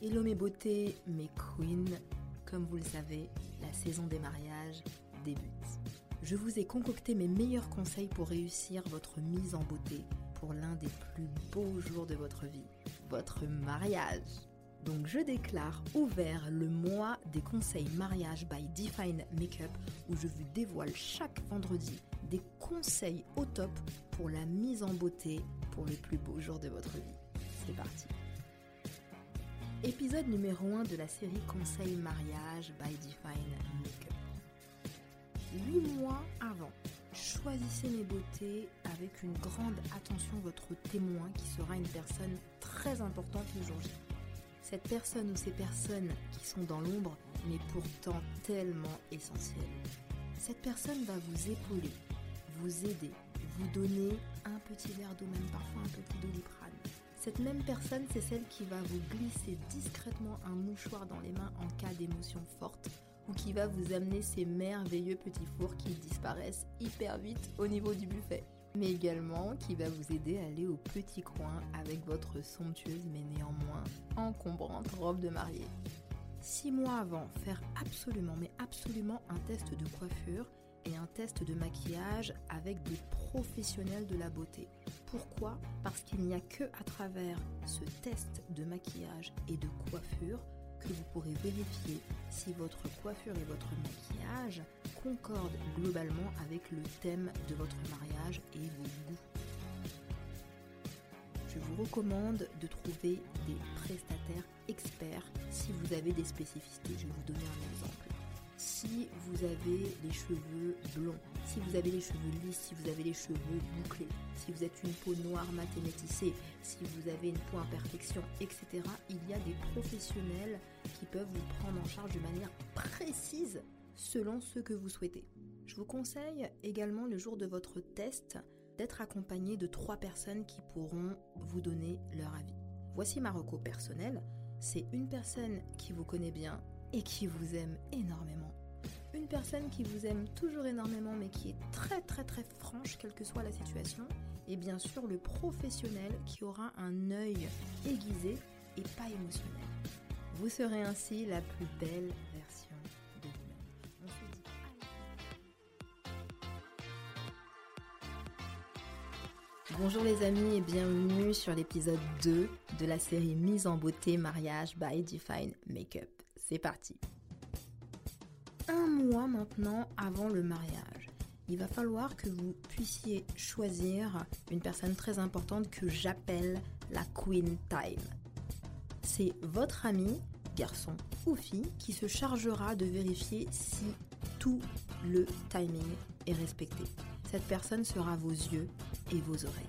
Hello mes beautés, mes queens, comme vous le savez, la saison des mariages débute. Je vous ai concocté mes meilleurs conseils pour réussir votre mise en beauté pour l'un des plus beaux jours de votre vie, votre mariage. Donc je déclare ouvert le mois des conseils mariage by Define Makeup où je vous dévoile chaque vendredi des conseils au top pour la mise en beauté pour le plus beau jour de votre vie. C'est parti. Épisode numéro 1 de la série Conseils mariage by Define Makeup. 8 mois avant, choisissez mes beautés avec une grande attention votre témoin qui sera une personne très importante le jour J. Cette personne ou ces personnes qui sont dans l'ombre, mais pourtant tellement essentielles. Cette personne va vous épauler, vous aider, vous donner un petit verre d'eau, même parfois un plus doliprane. Cette même personne, c'est celle qui va vous glisser discrètement un mouchoir dans les mains en cas d'émotion forte ou qui va vous amener ces merveilleux petits fours qui disparaissent hyper vite au niveau du buffet. Mais également qui va vous aider à aller au petit coin avec votre somptueuse mais néanmoins encombrante robe de mariée. Six mois avant, faire absolument mais absolument un test de coiffure et un test de maquillage avec des professionnels de la beauté. Pourquoi? Parce qu'il n'y a que à travers ce test de maquillage et de coiffure que vous pourrez vérifier si votre coiffure et votre maquillage concordent globalement avec le thème de votre mariage et vos goûts. Je vous recommande de trouver des prestataires experts si vous avez des spécificités. Je vais vous donner un exemple si vous avez les cheveux blonds, si vous avez les cheveux lisses, si vous avez les cheveux bouclés, si vous êtes une peau noire mat métissée, si vous avez une peau imperfection, etc., il y a des professionnels qui peuvent vous prendre en charge de manière précise selon ce que vous souhaitez. Je vous conseille également le jour de votre test d'être accompagné de trois personnes qui pourront vous donner leur avis. Voici ma reco personnelle. C'est une personne qui vous connaît bien, et qui vous aime énormément. Une personne qui vous aime toujours énormément mais qui est très très très franche quelle que soit la situation. Et bien sûr le professionnel qui aura un œil aiguisé et pas émotionnel. Vous serez ainsi la plus belle version de vous-même. Bonjour les amis et bienvenue sur l'épisode 2 de la série Mise en beauté mariage by Define Makeup. C'est parti. Un mois maintenant avant le mariage, il va falloir que vous puissiez choisir une personne très importante que j'appelle la Queen Time. C'est votre ami, garçon ou fille, qui se chargera de vérifier si tout le timing est respecté. Cette personne sera vos yeux et vos oreilles.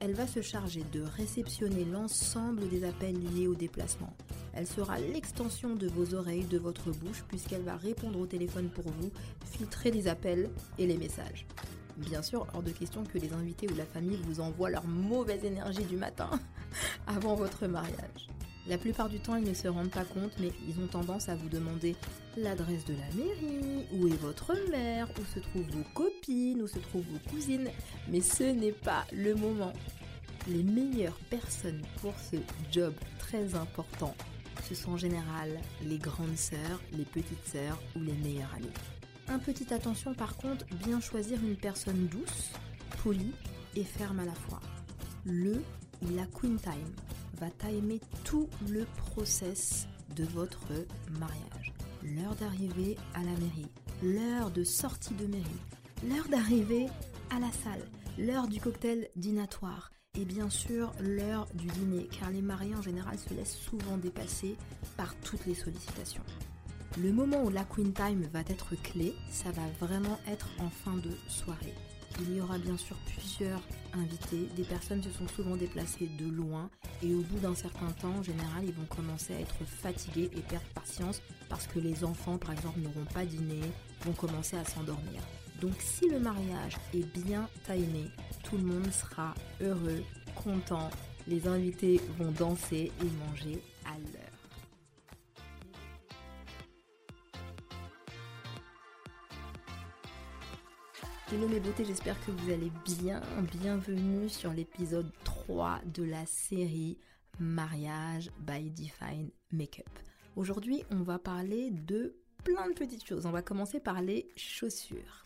Elle va se charger de réceptionner l'ensemble des appels liés au déplacement, elle sera l'extension de vos oreilles, de votre bouche, puisqu'elle va répondre au téléphone pour vous, filtrer les appels et les messages. Bien sûr, hors de question que les invités ou la famille vous envoient leur mauvaise énergie du matin avant votre mariage. La plupart du temps, ils ne se rendent pas compte, mais ils ont tendance à vous demander l'adresse de la mairie, où est votre mère, où se trouvent vos copines, où se trouvent vos cousines. Mais ce n'est pas le moment. Les meilleures personnes pour ce job très important ce sont en général les grandes sœurs, les petites sœurs ou les meilleures amies. Un petit attention par contre, bien choisir une personne douce, polie et ferme à la fois. Le ou la Queen Time va timer tout le process de votre mariage. L'heure d'arrivée à la mairie, l'heure de sortie de mairie, l'heure d'arrivée à la salle, l'heure du cocktail dînatoire, et bien sûr l'heure du dîner, car les mariés en général se laissent souvent dépasser par toutes les sollicitations. Le moment où la Queen Time va être clé, ça va vraiment être en fin de soirée. Il y aura bien sûr plusieurs invités, des personnes se sont souvent déplacées de loin et au bout d'un certain temps, en général, ils vont commencer à être fatigués et perdre patience parce que les enfants, par exemple, n'auront pas dîné, vont commencer à s'endormir. Donc si le mariage est bien timé, tout le monde sera heureux, content, les invités vont danser et manger à l'heure. Hello mes beautés, j'espère que vous allez bien. Bienvenue sur l'épisode 3 de la série Mariage by Define Makeup. Aujourd'hui, on va parler de plein de petites choses. On va commencer par les chaussures.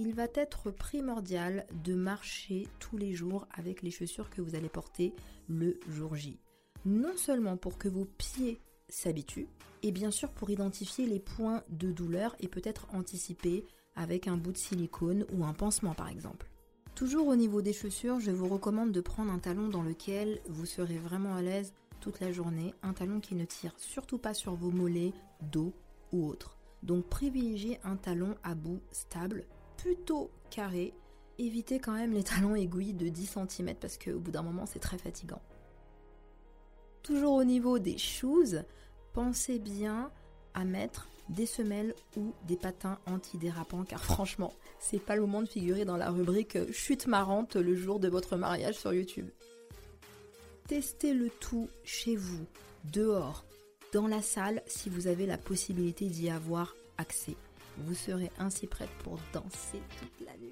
Il va être primordial de marcher tous les jours avec les chaussures que vous allez porter le jour J. Non seulement pour que vos pieds s'habituent, et bien sûr pour identifier les points de douleur et peut-être anticiper avec un bout de silicone ou un pansement par exemple. Toujours au niveau des chaussures, je vous recommande de prendre un talon dans lequel vous serez vraiment à l'aise toute la journée, un talon qui ne tire surtout pas sur vos mollets, dos ou autre. Donc privilégiez un talon à bout stable, plutôt carré. Évitez quand même les talons aiguilles de 10 cm parce qu'au bout d'un moment c'est très fatigant. Toujours au niveau des shoes, pensez bien à mettre des semelles ou des patins antidérapants car franchement, c'est pas le moment de figurer dans la rubrique chute marrante le jour de votre mariage sur YouTube. Testez le tout chez vous, dehors, dans la salle si vous avez la possibilité d'y avoir accès. Vous serez ainsi prête pour danser toute la nuit.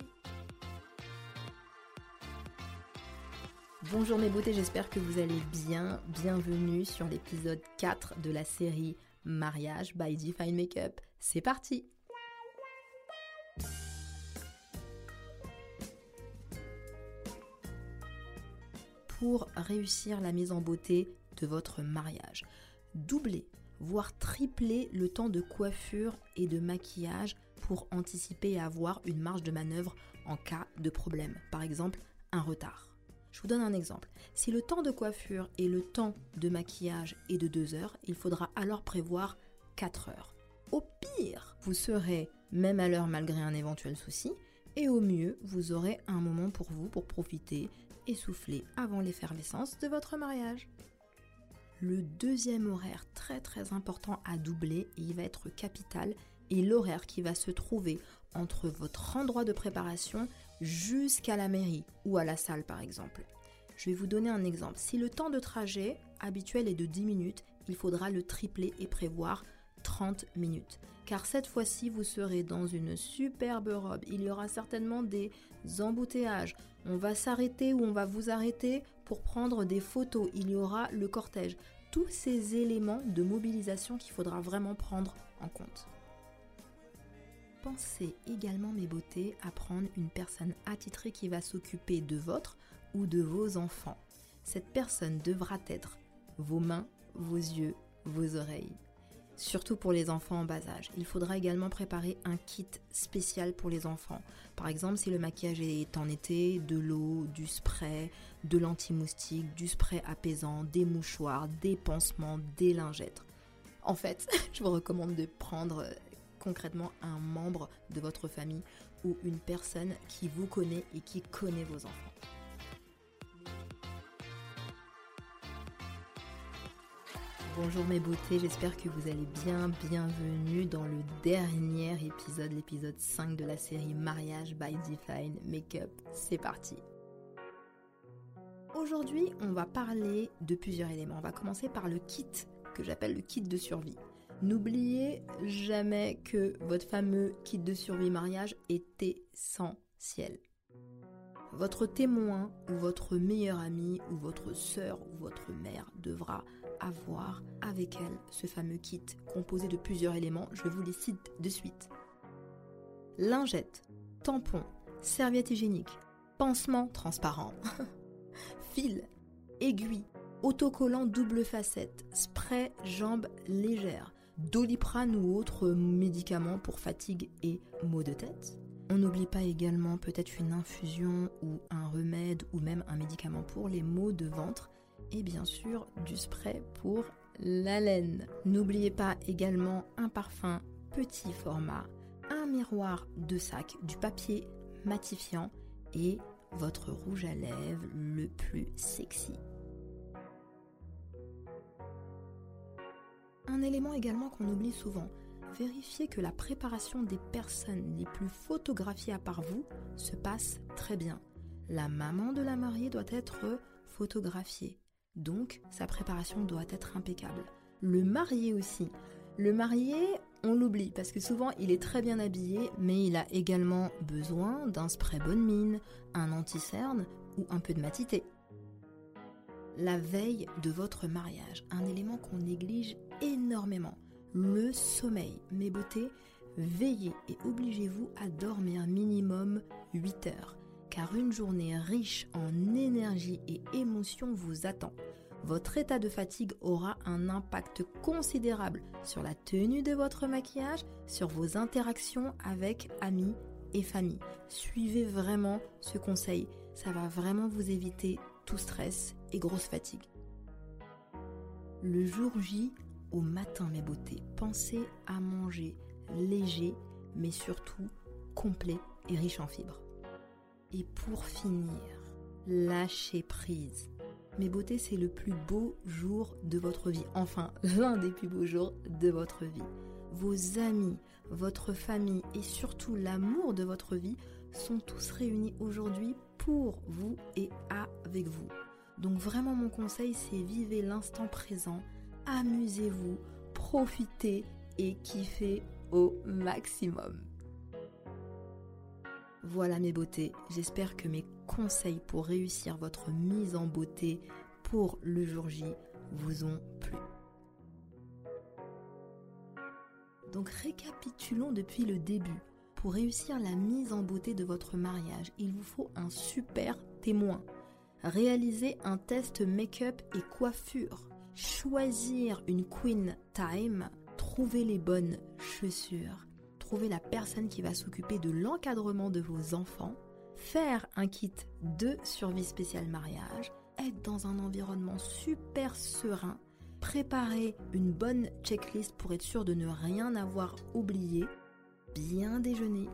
Bonjour mes beautés, j'espère que vous allez bien. Bienvenue sur l'épisode 4 de la série Mariage by Define Makeup. C'est parti Pour réussir la mise en beauté de votre mariage, doublez, voire tripler le temps de coiffure et de maquillage pour anticiper et avoir une marge de manœuvre en cas de problème. Par exemple, un retard. Je vous donne un exemple. Si le temps de coiffure et le temps de maquillage est de 2 heures, il faudra alors prévoir 4 heures. Au pire, vous serez même à l'heure malgré un éventuel souci, et au mieux, vous aurez un moment pour vous pour profiter et souffler avant l'effervescence de votre mariage. Le deuxième horaire très très important à doubler, il va être capital, et l'horaire qui va se trouver entre votre endroit de préparation jusqu'à la mairie ou à la salle par exemple. Je vais vous donner un exemple. Si le temps de trajet habituel est de 10 minutes, il faudra le tripler et prévoir 30 minutes. Car cette fois-ci, vous serez dans une superbe robe. Il y aura certainement des embouteillages. On va s'arrêter ou on va vous arrêter pour prendre des photos. Il y aura le cortège. Tous ces éléments de mobilisation qu'il faudra vraiment prendre en compte. Pensez également, mes beautés, à prendre une personne attitrée qui va s'occuper de votre ou de vos enfants. Cette personne devra être vos mains, vos yeux, vos oreilles. Surtout pour les enfants en bas âge. Il faudra également préparer un kit spécial pour les enfants. Par exemple, si le maquillage est en été, de l'eau, du spray, de l'anti-moustique, du spray apaisant, des mouchoirs, des pansements, des lingettes. En fait, je vous recommande de prendre concrètement un membre de votre famille ou une personne qui vous connaît et qui connaît vos enfants. Bonjour mes beautés, j'espère que vous allez bien. Bienvenue dans le dernier épisode, l'épisode 5 de la série Mariage by Define Makeup. C'est parti. Aujourd'hui, on va parler de plusieurs éléments. On va commencer par le kit que j'appelle le kit de survie. N'oubliez jamais que votre fameux kit de survie mariage est essentiel. Votre témoin ou votre meilleur ami ou votre sœur ou votre mère devra avoir avec elle ce fameux kit composé de plusieurs éléments. Je vous les cite de suite. Lingette, tampon, serviette hygiénique, pansement transparent, fil, aiguille, autocollant double facette, spray jambes légères, doliprane ou autres médicaments pour fatigue et maux de tête. On n'oublie pas également peut-être une infusion ou un remède ou même un médicament pour les maux de ventre et bien sûr du spray pour la laine. N'oubliez pas également un parfum petit format, un miroir de sac, du papier matifiant et votre rouge à lèvres le plus sexy. Un élément également qu'on oublie souvent, vérifiez que la préparation des personnes les plus photographiées à part vous se passe très bien. La maman de la mariée doit être photographiée, donc sa préparation doit être impeccable. Le marié aussi. Le marié, on l'oublie parce que souvent il est très bien habillé, mais il a également besoin d'un spray bonne mine, un anti-cerne ou un peu de matité. la veille de votre mariage, un élément qu'on néglige énormément, le sommeil. Mes beautés, veillez et obligez-vous à dormir minimum 8 heures, car une journée riche en énergie et émotions vous attend. Votre état de fatigue aura un impact considérable sur la tenue de votre maquillage, sur vos interactions avec amis et famille. Suivez vraiment ce conseil, ça va vraiment vous éviter tout stress et grosse fatigue. Le jour J, au matin mes beautés, pensez à manger léger, mais surtout complet et riche en fibres. Et pour finir, lâchez prise. Mes beautés, c'est le plus beau jour de votre vie. Enfin, l'un des plus beaux jours de votre vie. Vos amis, votre famille et surtout l'amour de votre vie sont tous réunis aujourd'hui pour vous et avec vous. Donc vraiment mon conseil c'est vivez l'instant présent, amusez-vous, profitez et kiffez au maximum. Voilà mes beautés, j'espère que mes conseils pour réussir votre mise en beauté pour le jour J vous ont plu. Donc récapitulons depuis le début. Pour réussir la mise en beauté de votre mariage, il vous faut un super témoin. Réaliser un test make-up et coiffure. Choisir une queen time. Trouver les bonnes chaussures. Trouver la personne qui va s'occuper de l'encadrement de vos enfants. Faire un kit de survie spéciale mariage. Être dans un environnement super serein préparer une bonne checklist pour être sûr de ne rien avoir oublié, bien déjeuner,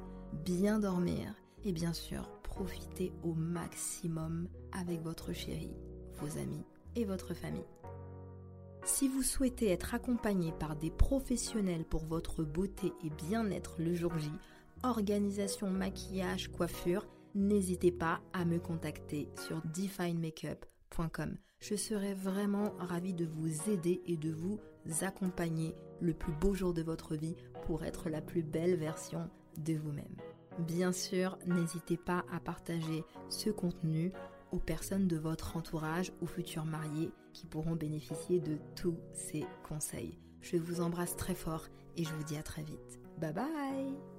bien dormir et bien sûr profiter au maximum avec votre chérie, vos amis et votre famille. Si vous souhaitez être accompagné par des professionnels pour votre beauté et bien-être le jour J, organisation, maquillage, coiffure, n'hésitez pas à me contacter sur definemakeup.com. Je serai vraiment ravie de vous aider et de vous accompagner le plus beau jour de votre vie pour être la plus belle version de vous-même. Bien sûr, n'hésitez pas à partager ce contenu aux personnes de votre entourage ou futurs mariés qui pourront bénéficier de tous ces conseils. Je vous embrasse très fort et je vous dis à très vite. Bye bye